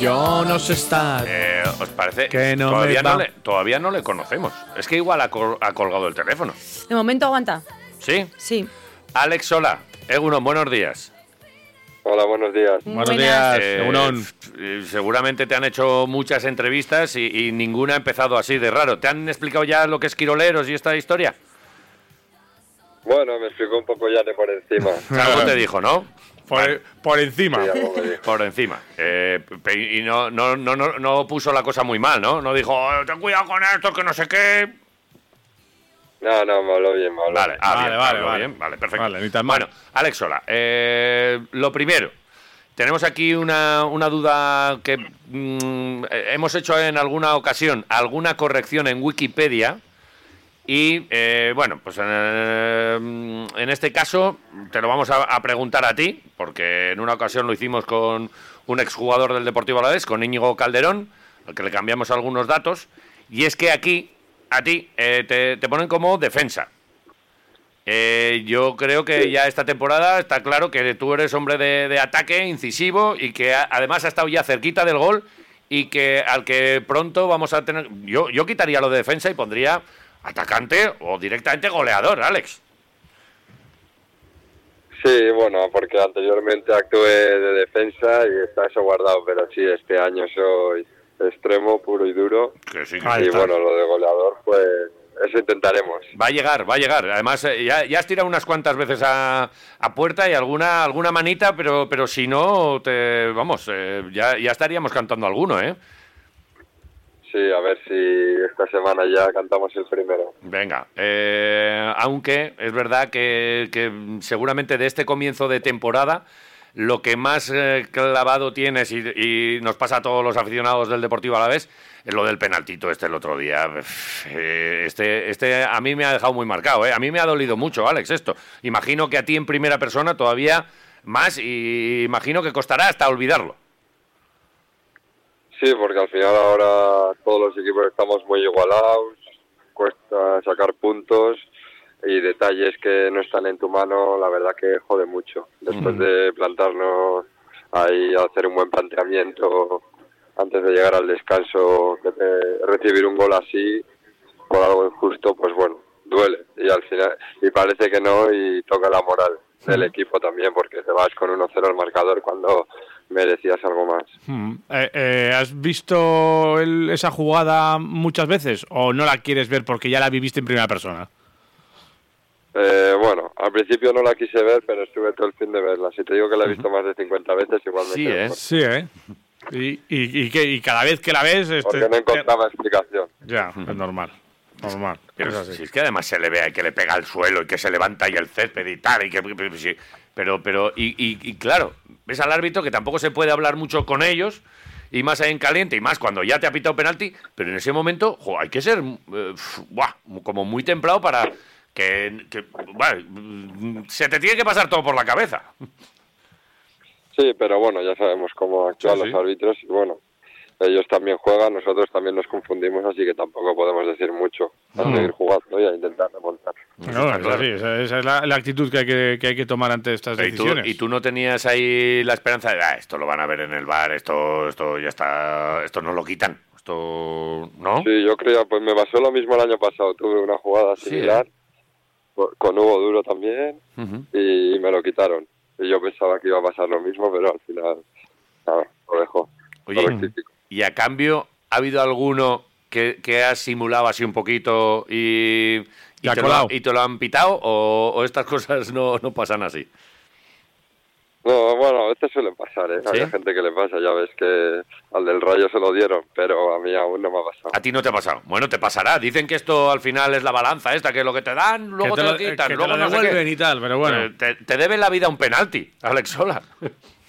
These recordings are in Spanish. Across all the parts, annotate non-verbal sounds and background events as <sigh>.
Yo no sé estar. Eh, ¿Os parece? Que no todavía, me no va. le, todavía no le conocemos. Es que igual ha, col- ha colgado el teléfono. De momento aguanta. ¿Sí? Sí. Alex Sola, Egunon, buenos días. Hola, buenos días. Buenos Buenas. días, Eh, Egunon. f- seguramente te han hecho muchas entrevistas y, y ninguna ha empezado así de raro. ¿Te han explicado ya lo que es Quiroleros y esta historia? Bueno, me explicó un poco ya de por encima. Algo te dijo, ¿no? <laughs> Por, por encima. Sí. <laughs> Por encima. Eh, y no, no, no, no, no puso la cosa muy mal, ¿no? No dijo, "Oh, ten cuidado con esto, que no sé qué. No, no, me habló bien, me habló Vale, bien. ah, Vale, bien, vale, vale. bien, vale, perfecto. Vale, ni tan mal. Bueno, Alex Sola, eh, lo primero, tenemos aquí una, una duda que mm, hemos hecho en alguna ocasión, alguna corrección en Wikipedia. Y eh, bueno, pues eh, en este caso te lo vamos a, a preguntar a ti, porque en una ocasión lo hicimos con un exjugador del Deportivo Alavés, con Íñigo Calderón, al que le cambiamos algunos datos. Y es que aquí, a ti, eh, te, te ponen como defensa. Eh, yo creo que ya esta temporada está claro que tú eres hombre de, de ataque, incisivo y que además ha estado ya cerquita del gol y que al que pronto vamos a tener... Yo, yo quitaría lo de defensa y pondría atacante o directamente goleador, Alex. Sí, bueno, porque anteriormente actué de defensa y está eso guardado, pero sí, este año soy extremo, puro y duro. Que sí, que y está. bueno, lo de goleador, pues eso intentaremos. Va a llegar, va a llegar. Además, eh, ya, ya has tirado unas cuantas veces a, a puerta y alguna, alguna manita, pero, pero si no, te, vamos, eh, ya, ya estaríamos cantando alguno, ¿eh? Sí, a ver si esta semana ya cantamos el primero. Venga, eh, aunque es verdad que, seguramente de este comienzo de temporada lo que más eh, clavado tienes y, y nos pasa a todos los aficionados del Deportivo a la vez es lo del penaltito este el otro día. Eh, Este, este a mí me ha dejado muy marcado, ¿eh? a mí me ha dolido mucho, Alex, esto. Imagino que a ti en primera persona todavía más y imagino que costará hasta olvidarlo. Sí, porque al final ahora todos los equipos estamos muy igualados, cuesta sacar puntos y detalles que no están en tu mano, la verdad que jode mucho. Después de plantarnos ahí a hacer un buen planteamiento antes de llegar al descanso, te- recibir un gol así por algo injusto, pues bueno, duele. Y al final, y parece que no, y toca la moral del equipo también, porque te vas con 1-0 al marcador cuando merecías algo más. Mm. Eh, eh, ¿Has visto el- esa jugada muchas veces o no la quieres ver porque ya la viviste en primera persona? Eh, bueno, al principio no la quise ver, pero estuve todo el fin de verla. Si te digo que la he visto más de 50 veces, igual me Sí, quedo ¿eh? Sí, ¿eh? Y, y, y que- y cada vez que la ves... Este, Porque no encontraba explicación. Ya, es normal. Normal. Pero es así. si es que además se le ve que le pega al suelo y que se levanta ahí el césped y tal, y que, pero, pero y, y- y claro, ves al árbitro que tampoco se puede hablar mucho con ellos, y más ahí en caliente, y más cuando ya te ha pitado penalti, pero en ese momento, jo, hay que ser eh, buah, como muy templado para que, que, bueno, se te tiene que pasar todo por la cabeza. Sí, pero bueno, ya sabemos cómo actúan Sí, los árbitros y bueno, ellos también juegan, nosotros también nos confundimos, así que tampoco podemos decir mucho. A seguir jugando y a intentar remontar. No, es claro. así, esa, esa es la, la actitud que hay que, que hay que tomar ante estas Y tú, decisiones. y tú no tenías ahí la esperanza de, ah, esto lo van a ver en el bar, esto, esto ya está, esto no lo quitan, esto, ¿no? Sí, yo creo, pues me pasó lo mismo el año pasado. Tuve una jugada Sí, similar co- con Hugo Duro también y me lo quitaron. Y yo pensaba que iba a pasar lo mismo, pero al final nada, lo dejó. Oye, Lo. Y a cambio, ¿ha habido alguno que, que ha simulado así un poquito y, te, lo, colado. y te lo han pitado o, o estas <laughs> cosas no, no pasan así? No, bueno, a veces suelen pasar, ¿eh? ¿Sí? Hay gente que le pasa, ya ves que al del Rayo se lo dieron, pero a mí aún no me ha pasado. A ti no te ha pasado. Bueno, te pasará. Dicen que esto al final es la balanza esta, que lo que te dan, luego que te, te lo lo, quitan, que te luego lo no devuelven y tal, pero bueno. Eh, te, te debe la vida un penalti, Alex Sola. <laughs>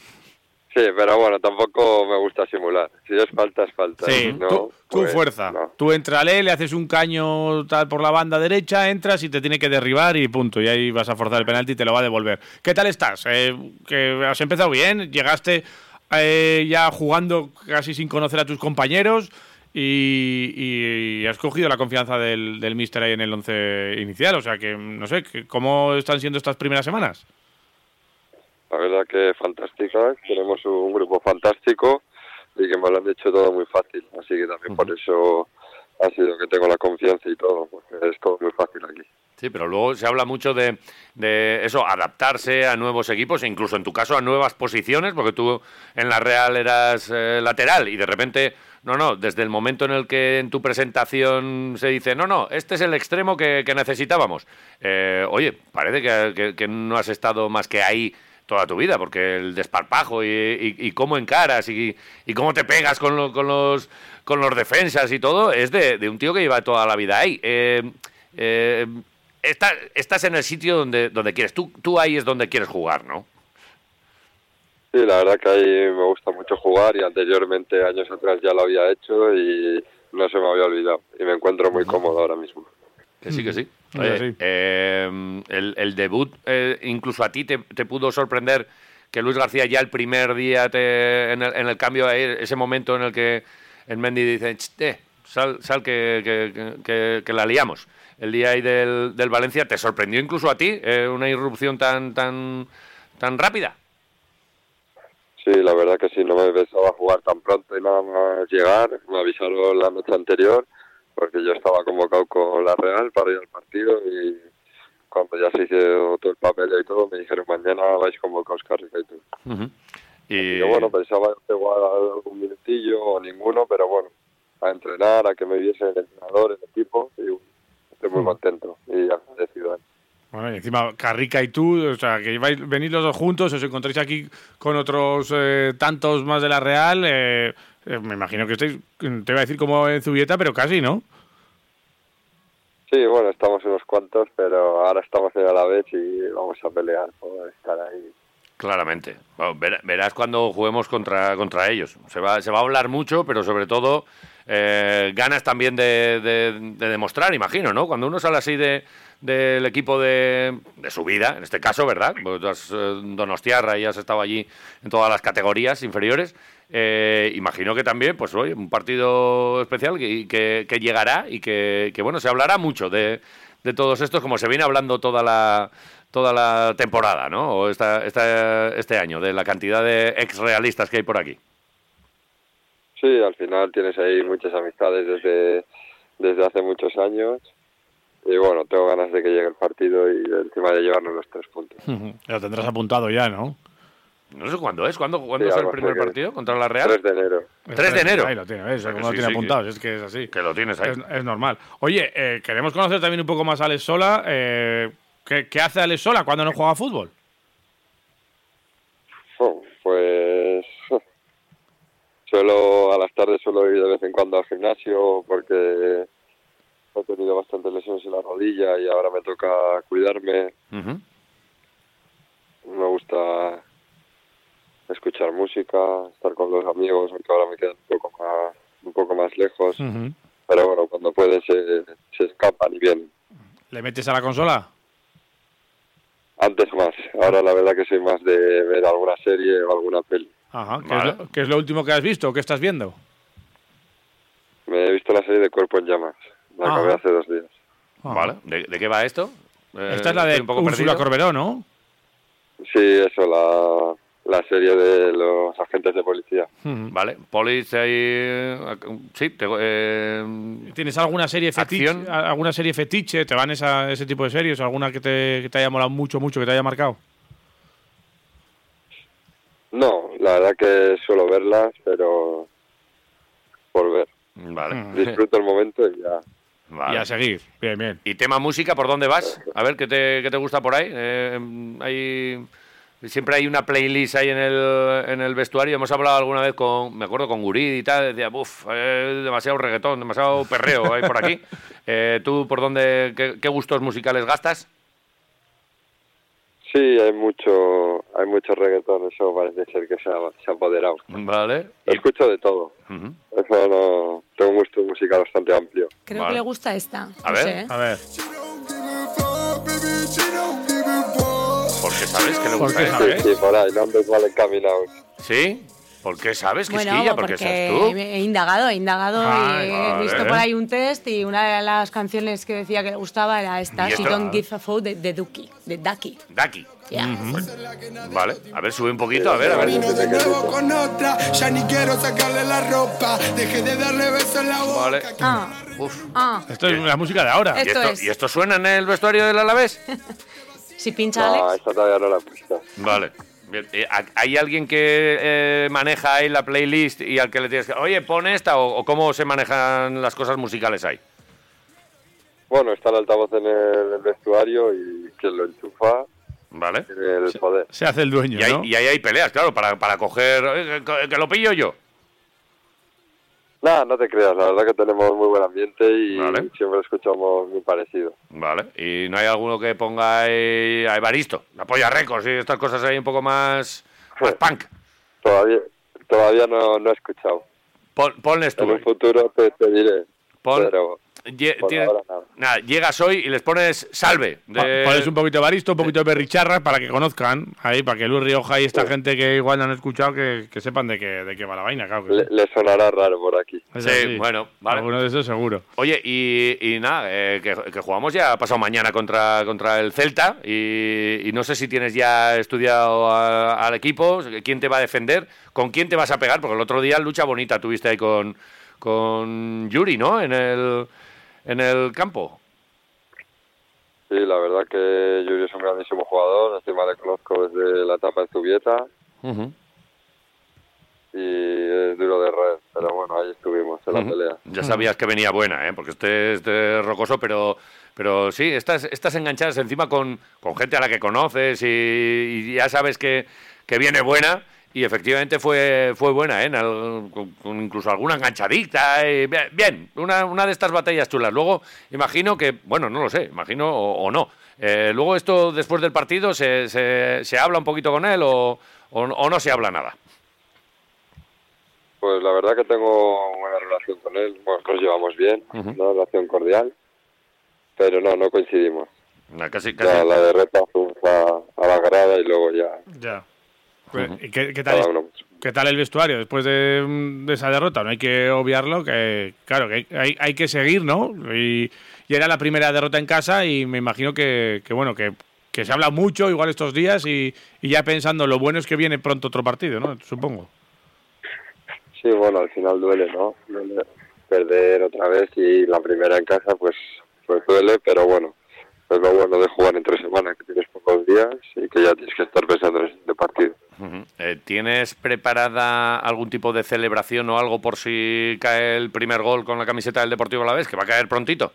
Sí, pero bueno, tampoco me gusta simular. Si es falta, es falta. Sí, No, tú, tú pues, fuerza. no. Tú entrale, le haces un caño tal por la banda derecha, entras y te tiene que derribar y punto. Y ahí vas a forzar el penalti y te lo va a devolver. ¿Qué tal estás? Eh, que has empezado bien, llegaste eh, ya jugando casi sin conocer a tus compañeros y, y has cogido la confianza del, del míster ahí en el once inicial. O sea que, no sé, ¿cómo están siendo estas primeras semanas? La verdad que fantástica. Tenemos un grupo fantástico y que me lo han hecho todo muy fácil. Así que también por eso ha sido que tengo la confianza y todo, porque es todo muy fácil aquí. Sí, pero luego se habla mucho de, de eso, adaptarse a nuevos equipos, incluso en tu caso a nuevas posiciones, porque tú en la Real eras eh, lateral y de repente, no, no, desde el momento en el que en tu presentación se dice, no, no, este es el extremo que, que necesitábamos. Eh, oye, parece que, que- que no has estado más que ahí toda tu vida, porque el desparpajo y, y- y cómo encaras y, y cómo te pegas con, lo- con los con los defensas y todo, es de, de un tío que lleva toda la vida ahí. Eh, eh, está- estás en el sitio donde, donde quieres. Tú, tú ahí es donde quieres jugar, ¿no? Sí, la verdad que ahí me gusta mucho jugar y anteriormente, años atrás, ya lo había hecho y no se me había olvidado. Y me encuentro muy cómodo ahora mismo. Que sí, que sí. Mm. Oye, Sí. eh, el, el debut, eh, incluso a ti te, te pudo sorprender que Luis García ya el primer día te, en, el, en el cambio, ese momento en el que el Mendy dice, "Ch, eh, sal, sal que, que- que- que- que la liamos. El día ahí del, del Valencia, ¿te sorprendió incluso a ti eh, una irrupción tan, tan, tan rápida? Sí, la verdad que sí, no me pensaba jugar tan pronto y nada más llegar. Me avisaron la noche anterior porque yo estaba convocado con la Real para ir al partido y cuando ya se hizo todo el papel y todo me dijeron mañana vais convocados Carrica y tú. Ujú. Y, Yo bueno, pensaba jugar algún minutillo o ninguno, pero bueno, a entrenar, a que me viese el entrenador, el equipo y estoy muy contento y agradecido. a él. Bueno, y encima Carrica y tú, o sea, que vais, venís los dos juntos, os encontráis aquí con otros eh, tantos más de la Real. eh, eh, me imagino que estáis, te iba a decir como en Zubieta, pero casi, ¿no? Sí, bueno, estamos unos cuantos, pero ahora estamos en la vez y vamos a pelear por estar ahí. Claramente. Bueno, ver- verás cuando juguemos contra, contra ellos. Se va, se va a hablar mucho, pero sobre todo eh, ganas también de, de- de demostrar, imagino, ¿no? Cuando uno sale así de, del equipo de, de su vida, en este caso, ¿verdad? Pues tú has eh, Donostiarra y has estado allí en todas las categorías inferiores. Eh, imagino que también, pues oye, un partido especial que, que, que llegará y que, que, bueno, se hablará mucho de, de todos estos, como se viene hablando toda la, toda la temporada, ¿no? O esta, esta- este año, de la cantidad de ex-realistas que hay por aquí. Sí, al final tienes ahí muchas amistades desde, desde hace muchos años. Y bueno, tengo ganas de que llegue el partido y encima de llevarnos los tres puntos. <laughs> Lo tendrás apuntado ya, ¿no? No sé cuándo es, ¿cuándo, ¿cuándo Sí, es el primer partido contra la Real? 3 de enero. 3 de enero. Ahí lo tiene, ¿ves? O sea lo tiene sí, apuntado, es que es así. Que lo tienes ahí. Es, es normal. Oye, eh, queremos conocer también un poco más a Alex Sola. eh, ¿qué, qué hace Alex Sola cuando no juega fútbol? Oh, pues <laughs> suelo a las tardes suelo ir de vez en cuando al gimnasio porque he tenido bastantes lesiones en la rodilla y ahora me toca cuidarme. Me gusta escuchar música, estar con los amigos, aunque ahora me quedan un poco más un poco más lejos. Pero bueno, cuando pueden se, se escapan y vienen. ¿Le metes a la consola? Antes más. Ahora la verdad que soy más de ver alguna serie o alguna peli. Ajá. ¿Qué, Vale. es lo, qué es lo último que has visto o qué estás viendo? Me he visto la serie de Cuerpo en Llamas. La Ajá. acabé hace dos días. Ajá. Vale. ¿De, de qué va esto? Eh, Esta es la de un poco Úrsula perdido. Corberó, ¿no? Sí, eso, la, la serie de los agentes de policía. Ujú. Vale. Polis ahí... eh, Sí, te- eh, ¿Tienes alguna serie fetiche? Acción. ¿Alguna serie fetiche? ¿Te van esa, ese tipo de series? ¿Alguna que te, que te haya molado mucho, mucho, que te haya marcado? No, la verdad que suelo verlas, pero por ver. Vale. Mm. Disfruto el momento y ya. Vale. Y a seguir. Bien, bien. ¿Y tema música, por dónde vas? A ver, ¿qué te, qué te gusta por ahí? Eh, hay, siempre hay una playlist ahí en el, en el vestuario. Hemos hablado alguna vez con, me acuerdo, con Gurid y tal. Decía, uff, demasiado reggaetón, demasiado perreo hay por aquí. <laughs> Eh, ¿Tú por dónde, qué, qué gustos musicales gastas? Sí, hay mucho, hay mucho reggaetón, eso parece ser que se ha, se ha apoderado. Vale. Escucho de todo, eso no, tengo un gusto musical bastante amplio. Creo Vale. que le gusta esta. A no ver. sé, ¿eh? A ver. ¿Por qué sabes que le ¿Por gusta qué esto? sabes? Sí, sí, por ahí, no andes mal encaminados. ¿Sí? ¿Por qué sabes, Bueno, Quisquilla? ¿Por qué porque seas tú? he indagado, he indagado Ay, y he vale. visto por ahí un test y una de las canciones que decía que le gustaba era esta, ¿Y She? Don't Give a Fuck de, de Duki, de Ducky. Daki. Yeah. Vale. A ver, sube un poquito, a ver, a ver. De nuevo con otra, ya ni quiero sacarle la ropa. Dejé de darle besos en la boca. Vale. Ah, Uf. ah. Esto es la música de ahora. ¿Y Esto esto, es. ¿Y esto suena en el vestuario del Alavés? <laughs> Si pincha No, Alex. esta todavía no la he puesto. Vale. Eh, ¿Hay alguien que eh, maneja ahí la playlist y al que le tienes que... Oye, pon esta o, o cómo se manejan las cosas musicales ahí? Bueno, está el altavoz en el, el vestuario y quien lo enchufa Vale. tiene el poder. Se hace el dueño, Y, ahí, ¿no? y ahí hay peleas, claro, para, para coger... "Oye, que, que lo pillo yo. Nada, no te creas, la verdad que tenemos muy buen ambiente y Vale. siempre escuchamos muy parecido. Vale. ¿Y no hay alguno que ponga ahí a Evaristo? Apoya récords y estas cosas ahí un poco más... Más punk. Todavía, todavía no, no he escuchado. Pon, ponles tú. En un futuro te, te diré. Pon- Pero Lle- por tienes- ahora nada. nada, llegas hoy y les pones salve. de- Pones un poquito de baristo, un poquito de berricharra para que conozcan, ahí, para que Luis Rioja y esta Sí. gente que igual no han escuchado, que, que sepan de qué, de qué va la vaina, claro. que le, sí. sonará raro por aquí. Sí, bueno, vale. Alguno de esos seguro. Oye, y, y nada, eh, que, que jugamos ya pasado mañana contra, contra el Celta y, y no sé si tienes ya estudiado a- al equipo, quién te va a defender, con quién te vas a pegar, porque el otro día lucha bonita tuviste ahí con, con Yuri, ¿no? En el, en el campo. Sí, la verdad que Yuri es un grandísimo jugador, encima le conozco desde la etapa de Zubieta y es duro de red, pero bueno, ahí estuvimos en la pelea. Ya sabías que venía buena, ¿eh? porque este, este es rocoso, pero, pero sí, estás, estás enganchadas encima con, con gente a la que conoces y, y ya sabes que, que viene buena. Y efectivamente fue, fue buena, ¿eh? Con, con incluso alguna enganchadita. y bien, bien, una, una de estas batallas chulas. Luego, imagino que, bueno, no lo sé, imagino o, o no. Eh, luego esto, después del partido, ¿se, se, se habla un poquito con él o, o, o no se habla nada? Pues la verdad que tengo buena relación con él, bueno, nos llevamos bien, una relación cordial, pero no, no coincidimos. Nah, Casi, casi. Ya la fuimos a, a la grada y luego ya Ya. Pues, ¿y ¿Qué, qué tal, cada es- uno. qué tal el vestuario después de, mm, de esa derrota? No hay que obviarlo, que claro, que hay, que seguir, ¿no? Y, y era la primera derrota en casa y me imagino que, que, bueno, que, que se habla mucho igual estos días y, y ya pensando lo bueno es que viene pronto otro partido, ¿no? Supongo. Sí, bueno, al final duele, ¿no? Duele perder otra vez y la primera en casa, pues, pues duele, pero bueno, es lo bueno de jugar en tres semanas, que tienes pocos días y que ya tienes que estar pensando en el siguiente partido. Eh, ¿Tienes preparada algún tipo de celebración o algo por si cae el primer gol con la camiseta del Deportivo Alavés, que va a caer prontito?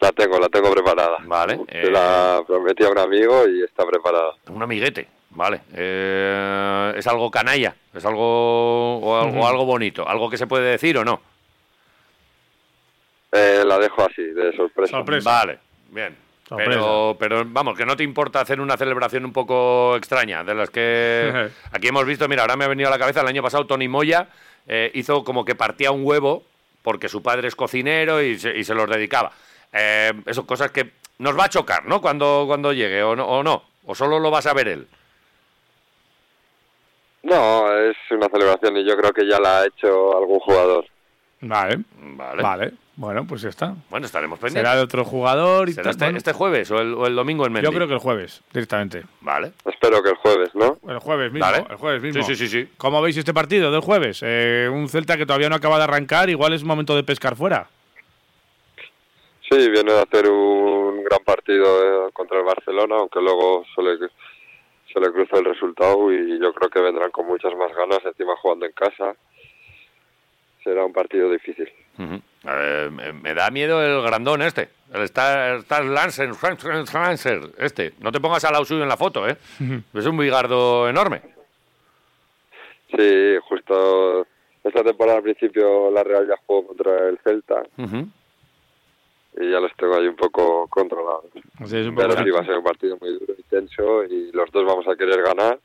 La tengo, la tengo preparada. Vale, Se eh. la prometí a un amigo y está preparada. Un amiguete, vale. Eh, ¿Es algo canalla? ¿Es algo o, al- o algo bonito? ¿Algo que se puede decir o no? Eh, la dejo así, de sorpresa. Sorpresa. Vale, bien. Pero, pero vamos, que no te importa hacer una celebración un poco extraña, de las que <laughs> aquí hemos visto, mira, ahora me ha venido a la cabeza, el año pasado Tony Moya eh, hizo como que partía un huevo porque su padre es cocinero y se, y se los dedicaba. Eh, eso, cosas que nos va a chocar, ¿no? Cuando, cuando llegue, o no, o no, o solo lo vas a ver él. No, es una celebración y yo creo que ya la ha hecho algún jugador. Vale, Vale. vale. Bueno, pues ya está. Bueno, estaremos Será pendientes. de otro jugador y ¿Será tal. este, Bueno, este jueves o el, o el domingo en Mendy? Yo creo que el jueves, directamente. Vale. Espero que el jueves, ¿no? El jueves mismo. El jueves mismo. Sí, sí, sí, sí. ¿Cómo veis este partido del jueves? Eh, un Celta que todavía no acaba de arrancar, igual es momento de pescar fuera. Sí, viene de hacer un gran partido eh, contra el Barcelona, aunque luego se le, se le cruza el resultado y yo creo que vendrán con muchas más ganas, encima jugando en casa. Será un partido difícil. Eh, me, me da miedo el grandón este, el Star, Star Lancer, Lancer, este. No te pongas al lado suyo en la foto, ¿eh? Es un bigardo enorme. Sí, justo esta temporada al principio la Real ya jugó contra el Celta y ya los tengo ahí un poco controlados. Sí, es un poco- Pero sí, va a ser un partido muy duro y tenso y los dos vamos a querer ganar.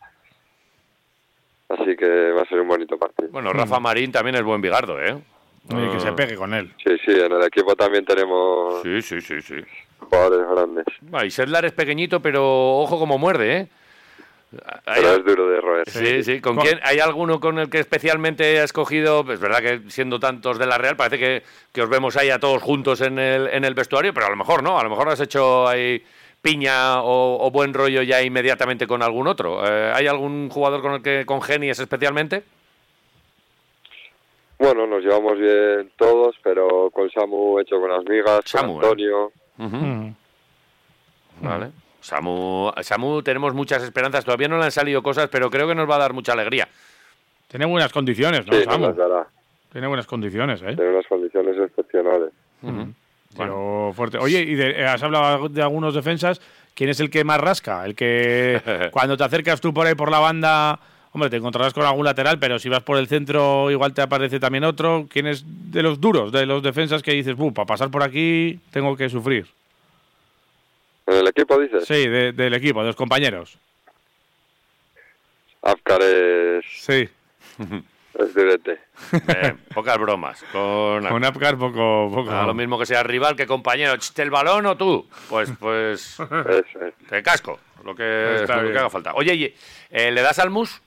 Así que va a ser un bonito partido. Bueno, Rafa Marín también es buen bigardo, ¿eh? Oye, que se pegue con él. Sí, sí, en el equipo también tenemos Sí, sí, sí, sí. jugadores grandes. Ah, Y Sedlar es pequeñito, pero ojo como muerde, ¿eh? Hay- Pero es duro de roer. Sí, sí. ¿Con Con- quién? ¿Hay alguno con el que especialmente ha escogido? Es verdad que siendo tantos de la Real, parece que, que os vemos ahí a todos juntos en el, en el vestuario, pero a lo mejor no. A lo mejor has hecho ahí piña o, o buen rollo ya inmediatamente con algún otro. Eh, ¿Hay algún jugador con el que congenies especialmente? Bueno, nos llevamos bien todos, pero con Samu he hecho buenas migas, Samu, con ¿eh? Antonio. Mm. Vale. Samu, Samu, tenemos muchas esperanzas. Todavía no le han salido cosas, pero creo que nos va a dar mucha alegría. Tiene buenas condiciones, ¿no, Sí, Samu? Tiene buenas condiciones, ¿eh? Tiene unas condiciones excepcionales. Pero fuerte. Oye, y de- eh, has hablado de algunos defensas. ¿Quién es el que más rasca? El que <laughs> cuando te acercas tú por ahí por la banda, hombre, te encontrarás con algún lateral, pero si vas por el centro igual te aparece también otro. ¿Quién es de los duros, de los defensas que dices, "Buh, para pasar por aquí tengo que sufrir"? ¿En el equipo dices? Sí, de- del equipo, de los compañeros. Afkar es, Sí. <laughs> <laughs> Eh, pocas bromas. Con, Con Apgar poco... poco. Ah, lo mismo que sea rival que compañero. Ch, ¿El balón o tú? Pues, pues <laughs> te casco. Lo que, lo que haga falta. Oye, eh, ¿le das al mus?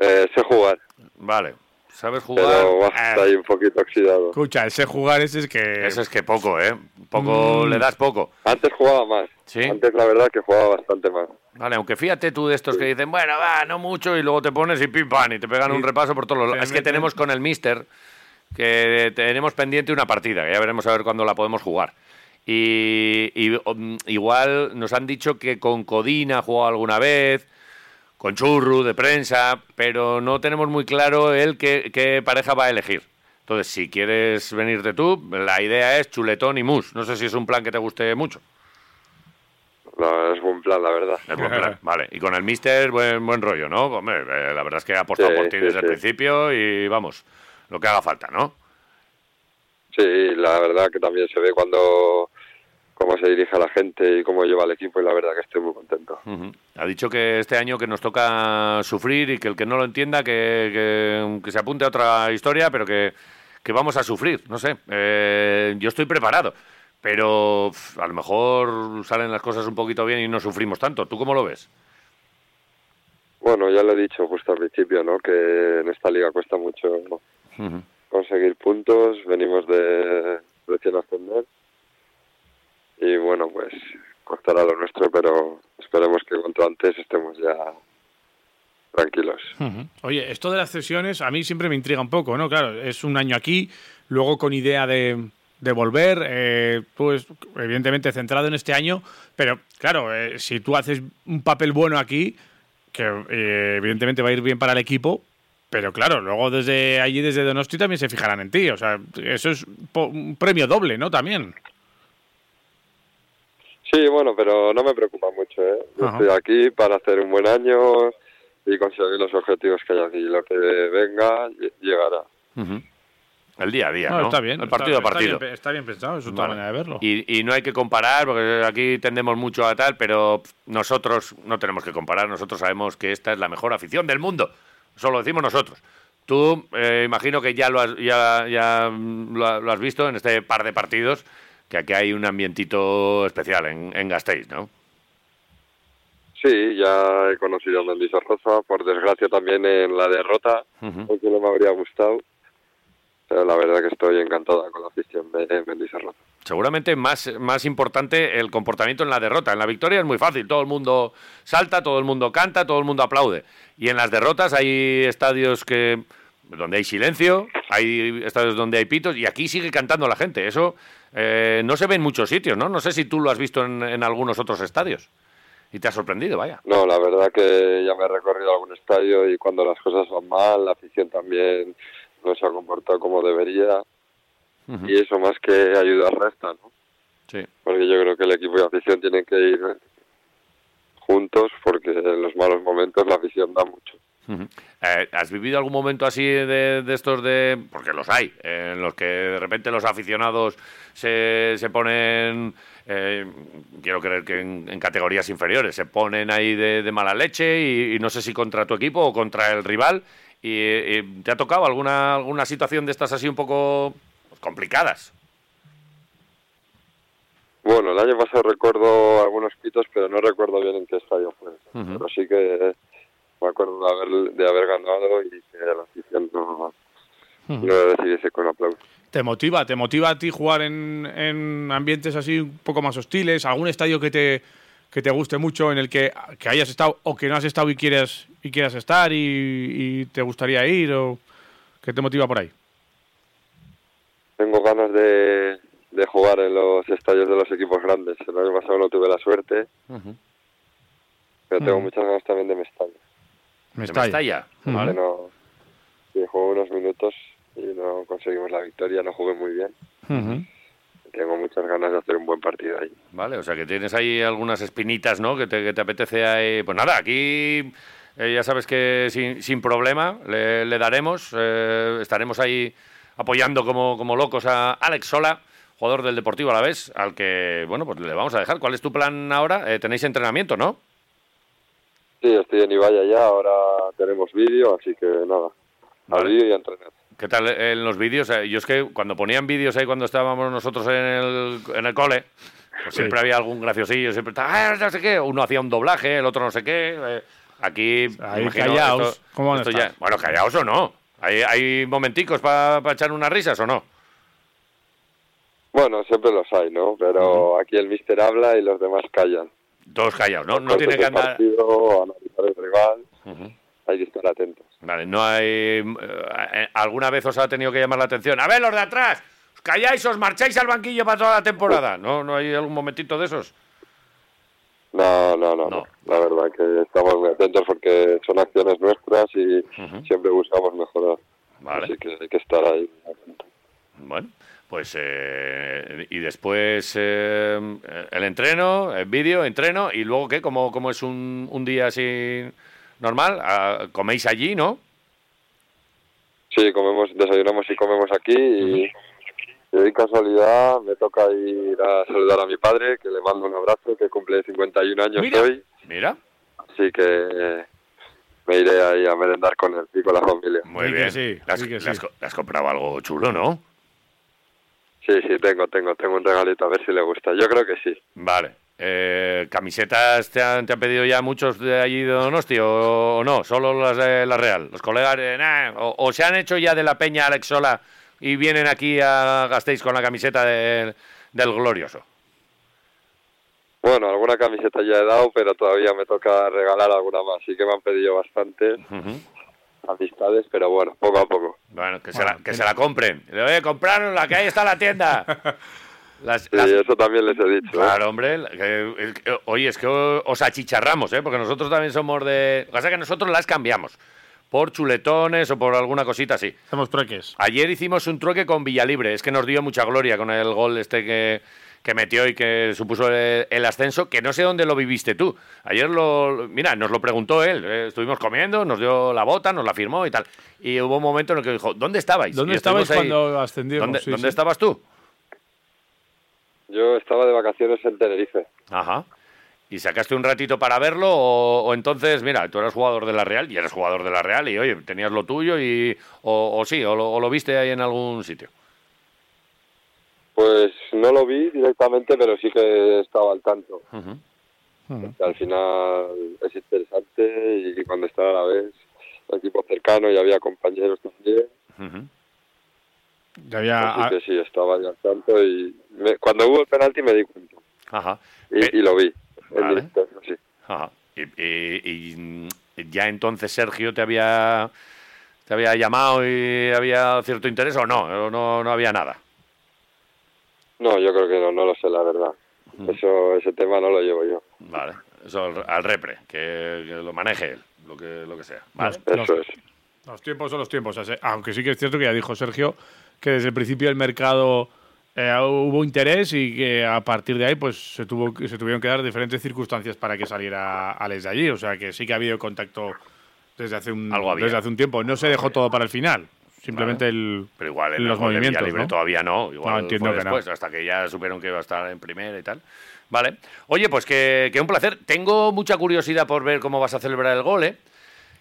Eh, sé jugar, Vale. ¿Sabes jugar? pero Ah, está ahí un poquito oxidado. Escucha, ese jugar ese es que... Eso es que poco, ¿eh? Poco Mm. le das poco. Antes jugaba más. Sí. Antes la verdad que jugaba bastante más. Vale, aunque fíjate tú de estos que dicen, bueno, va, no mucho, y luego te pones y pim pam, y te pegan un repaso por todos los lados. Es que tenemos con el Mister que tenemos pendiente una partida, que ya veremos a ver cuándo la podemos jugar. Y, y, um, igual nos han dicho que con Codina ha jugado alguna vez, con Churru de prensa, pero no tenemos muy claro él qué, qué pareja va a elegir. Entonces, si quieres venirte tú, la idea es chuletón y mus. No sé si es un plan que te guste mucho. No, es buen plan, la verdad. Es buen plan, vale. Y con el Mister, buen, buen rollo, ¿no? Hombre, eh, la verdad es que ha apostado Sí, por ti sí, desde el principio y vamos, lo que haga falta, ¿no? Sí, la verdad que también se ve cuando cómo se dirige a la gente y cómo lleva el equipo y la verdad que estoy muy contento. Ha dicho que este año que nos toca sufrir y que el que no lo entienda que, que- que se apunte a otra historia, pero que, que vamos a sufrir, no sé. Eh, yo estoy preparado, pero a lo mejor salen las cosas un poquito bien y no sufrimos tanto. ¿Tú cómo lo ves? Bueno, ya lo he dicho justo al principio, ¿no? Que en esta liga cuesta mucho conseguir puntos, venimos de recién ascender y bueno, pues costará lo nuestro, pero esperemos que cuanto antes estemos ya tranquilos. Oye, esto de las cesiones a mí siempre me intriga un poco, ¿no? Claro, es un año aquí, luego con idea de, volver, eh, pues evidentemente centrado en este año, pero claro, eh, si tú haces un papel bueno aquí, que eh, evidentemente va a ir bien para el equipo, pero claro, luego desde allí, desde Donosti, también se fijarán en ti, o sea, eso es un premio doble, ¿no? También. Sí, bueno, pero no me preocupa mucho, ¿eh? Yo Ajá. estoy aquí para hacer un buen año y conseguir los objetivos que hay aquí. Lo que venga ll- llegará. El día a día, No, ¿no? está bien. El partido está, a partido. Está bien, está bien pensado, es otra Vale. manera de verlo. Y, y no hay que comparar, porque aquí tendemos mucho a tal, pero nosotros no tenemos que comparar. Nosotros sabemos que esta es la mejor afición del mundo. Eso lo decimos nosotros. Tú, eh, imagino que ya lo has, ya, ya, mm, lo has visto en este par de partidos, que aquí hay un ambientito especial en, en Gasteiz, ¿no? Sí, ya he conocido a Mendizorroza, por desgracia también en la derrota, Ujú. porque no me habría gustado. Pero la verdad que estoy encantada con la afición de Mendizorroza. Seguramente más, más importante el comportamiento en la derrota. En la victoria es muy fácil, todo el mundo salta, todo el mundo canta, todo el mundo aplaude. Y en las derrotas hay estadios que donde hay silencio, hay estadios donde hay pitos y aquí sigue cantando la gente. Eso eh, no se ve en muchos sitios, ¿no? No sé si tú lo has visto en, en algunos otros estadios y te ha sorprendido, vaya. No, la verdad que ya me he recorrido algún estadio y cuando las cosas van mal, la afición también no se ha comportado como debería. Y eso más que ayudar resta, ¿no? Sí. Porque yo creo que el equipo y la afición tienen que ir juntos porque en los malos momentos la afición da mucho. Eh, eh, ¿has vivido algún momento así de, de estos de...? Porque los hay, eh, en los que de repente los aficionados se, se ponen... eh, quiero creer que en, en categorías inferiores se ponen ahí de, de mala leche y, y no sé si contra tu equipo o contra el rival. Y, y ¿Te ha tocado alguna, alguna situación de estas así un poco pues, complicadas? Bueno, el año pasado recuerdo algunos pitos, pero no recuerdo bien en qué estadio fue. Pero sí que me acuerdo de haber, de haber ganado y que la afición no, no lo recibiese con aplausos. ¿Te motiva? ¿Te motiva a ti jugar en, en ambientes así un poco más hostiles? ¿Algún estadio que te, que te guste mucho en el que, que hayas estado o que no has estado y quieras, y quieras estar y, y te gustaría ir? o ¿Qué te motiva por ahí? Tengo ganas de, de jugar en los estadios de los equipos grandes. El año pasado no tuve la suerte, pero tengo muchas ganas también de Mestalla. Me ¿De Mestalla? Ujú. Vale. Que no, sí, jugué unos minutos y no conseguimos la victoria, no jugué muy bien. Ujú. Tengo muchas ganas de hacer un buen partido ahí. Vale, o sea que tienes ahí algunas espinitas, ¿no? Que te, que te apetece ahí. Pues nada, aquí eh, ya sabes que sin, sin problema le, le daremos. eh, estaremos ahí apoyando como, como locos a Alex Sola, jugador del Deportivo a la vez, al que, bueno, pues le vamos a dejar. ¿Cuál es tu plan ahora? Eh, tenéis entrenamiento, ¿no? Sí, estoy en Ibaya ya, ahora tenemos vídeo, así que nada, Vale. al vídeo y a entrenar. ¿Qué tal en los vídeos? Eh, Yo es que cuando ponían vídeos ahí cuando estábamos nosotros en el, en el cole, pues Sí. siempre había algún graciosillo, siempre estaba, "Ah, no sé qué, uno hacía un doblaje, el otro no sé qué. eh, aquí, Ahí callaos, esto- ¿cómo van a esto estar? ya- bueno, callaos o no. ¿Hay, hay momenticos para echar unas risas o no? Bueno, siempre los hay, ¿no? Pero aquí el mister habla y los demás callan. Todos callados, ¿no? No tiene que andar... partido, analizar el rival, hay que estar atentos. Vale, no hay... eh, ¿Alguna vez os ha tenido que llamar la atención? A ver, los de atrás, os calláis, os marcháis al banquillo para toda la temporada. ¿No, no hay algún momentito de esos? No, no, no, No. La verdad que estamos muy atentos porque son acciones nuestras y siempre buscamos mejorar. Vale. Así que hay que estar ahí. atentos. Bueno, pues eh, y después eh, el entreno, el vídeo, entreno y luego qué, ¿cómo, cómo es un, un día así normal? Ah, ¿Coméis allí, no? Sí, comemos, desayunamos y comemos aquí y, y de casualidad me toca ir a saludar a mi padre, que le mando un abrazo, que cumple 51 años Mira. hoy, Mira, así que eh, me iré ahí a merendar con él y con la familia. muy Sí que bien. sí, Le has, sí que le has sí. co- le has comprado algo chulo, ¿no? Sí, sí, tengo, tengo, tengo un regalito, a ver si le gusta. Yo creo que sí. Vale. Eh, ¿Camisetas te han, te han pedido ya muchos de allí de Donosti o, o no? ¿Solo las de la Real? ¿Los colegas nah, o, o se han hecho ya de la Peña Alex Sola y vienen aquí a Gasteiz con la camiseta del- del Glorioso? Bueno, alguna camiseta ya he dado, pero todavía me toca regalar alguna más. Sí que me han pedido bastantes Ujú. Amistades, pero bueno, poco a poco. Bueno, que, se, la, que se la compren. Le voy a comprar la que ahí está en la tienda. <laughs> Las, Sí, las- eso también les he dicho. ¿eh? Claro, hombre. que- el- que- oye, es que os achicharramos, ¿eh? Porque nosotros también somos de... Lo que pasa es que nosotros las cambiamos. Por chuletones o por alguna cosita así. Hacemos trueques. Ayer hicimos un trueque con Villalibre. Es que nos dio mucha gloria con el gol este que, que metió y que supuso el, el ascenso, que no sé dónde lo viviste tú. Ayer lo... Mira, nos lo preguntó él. eh, estuvimos comiendo, nos dio la bota, nos la firmó y tal. Y hubo un momento en el que dijo, ¿dónde estabais? ¿Dónde Y estabais ahí. cuando ascendimos? ¿Dónde, Sí, dónde sí. estabas tú? Yo estaba de vacaciones en Tenerife. Ajá. ¿Y sacaste un ratito para verlo o, o entonces, mira, tú eras jugador de la Real y eres jugador de la Real y, oye, tenías lo tuyo y... O, o sí, o lo, o lo viste ahí en algún sitio? Pues no lo vi directamente, pero sí que estaba al tanto. Al final es interesante y cuando está a la vez un equipo cercano y había compañeros también. Ujú. Ya había, Así que sí, estaba ya al tanto y me- cuando hubo el penalti me di cuenta Ajá. y, Eh, y lo vi. en Vale. directo, eso sí. Ajá. Y, y- y, mm, ya entonces Sergio te había te había llamado y había cierto interés o no, o no, no había nada. No, yo creo que no, no lo sé la verdad. Eso, ese tema no lo llevo yo. Vale. Eso al, al repre, que, que lo maneje él, lo que, lo que sea. Vale. Los- Eso es. Los tiempos son los tiempos. o sea, Aunque sí que es cierto que ya dijo Sergio que desde el principio del mercado eh, hubo interés y que a partir de ahí pues se tuvo que- se tuvieron que dar diferentes circunstancias para que saliera Alex de allí. O sea que sí que ha habido contacto desde hace un, Algo desde hace un tiempo. No se dejó todo para el final. Simplemente el, Pero igual en los de movimientos. ¿no? todavía no. Igual No, entiendo fue que no. hasta que ya supieron que iba a estar en primera y tal. Vale. Oye, pues que, que un placer. Tengo mucha curiosidad por ver cómo vas a celebrar el gol, ¿eh?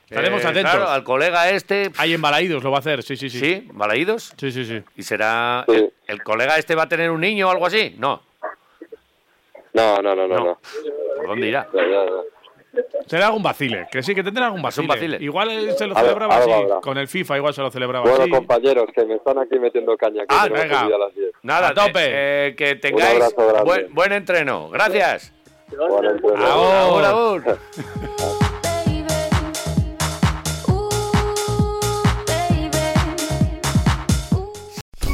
Estaremos Eh, atentos. Claro, al colega este. Hay embalaídos, lo va a hacer, sí, sí, sí. ¿Sí? ¿Balaídos? Sí, sí, sí. ¿Y será. El, el colega este va a tener un niño o algo así? No. No, no, no, no. No. no. ¿Por dónde irá? Ya. Será algún vacile, que sí, que tendrá algún vacile. vacile. Igual eh, se lo A ver, celebraba así. Con el FIFA igual se lo celebraba Bueno, así. compañeros, que me están aquí metiendo caña. Que Ah, venga. a las 10. Nada, A tope. eh, que tengáis buen, buen entreno. Gracias. Bueno, entonces- Agur, agur. <laughs>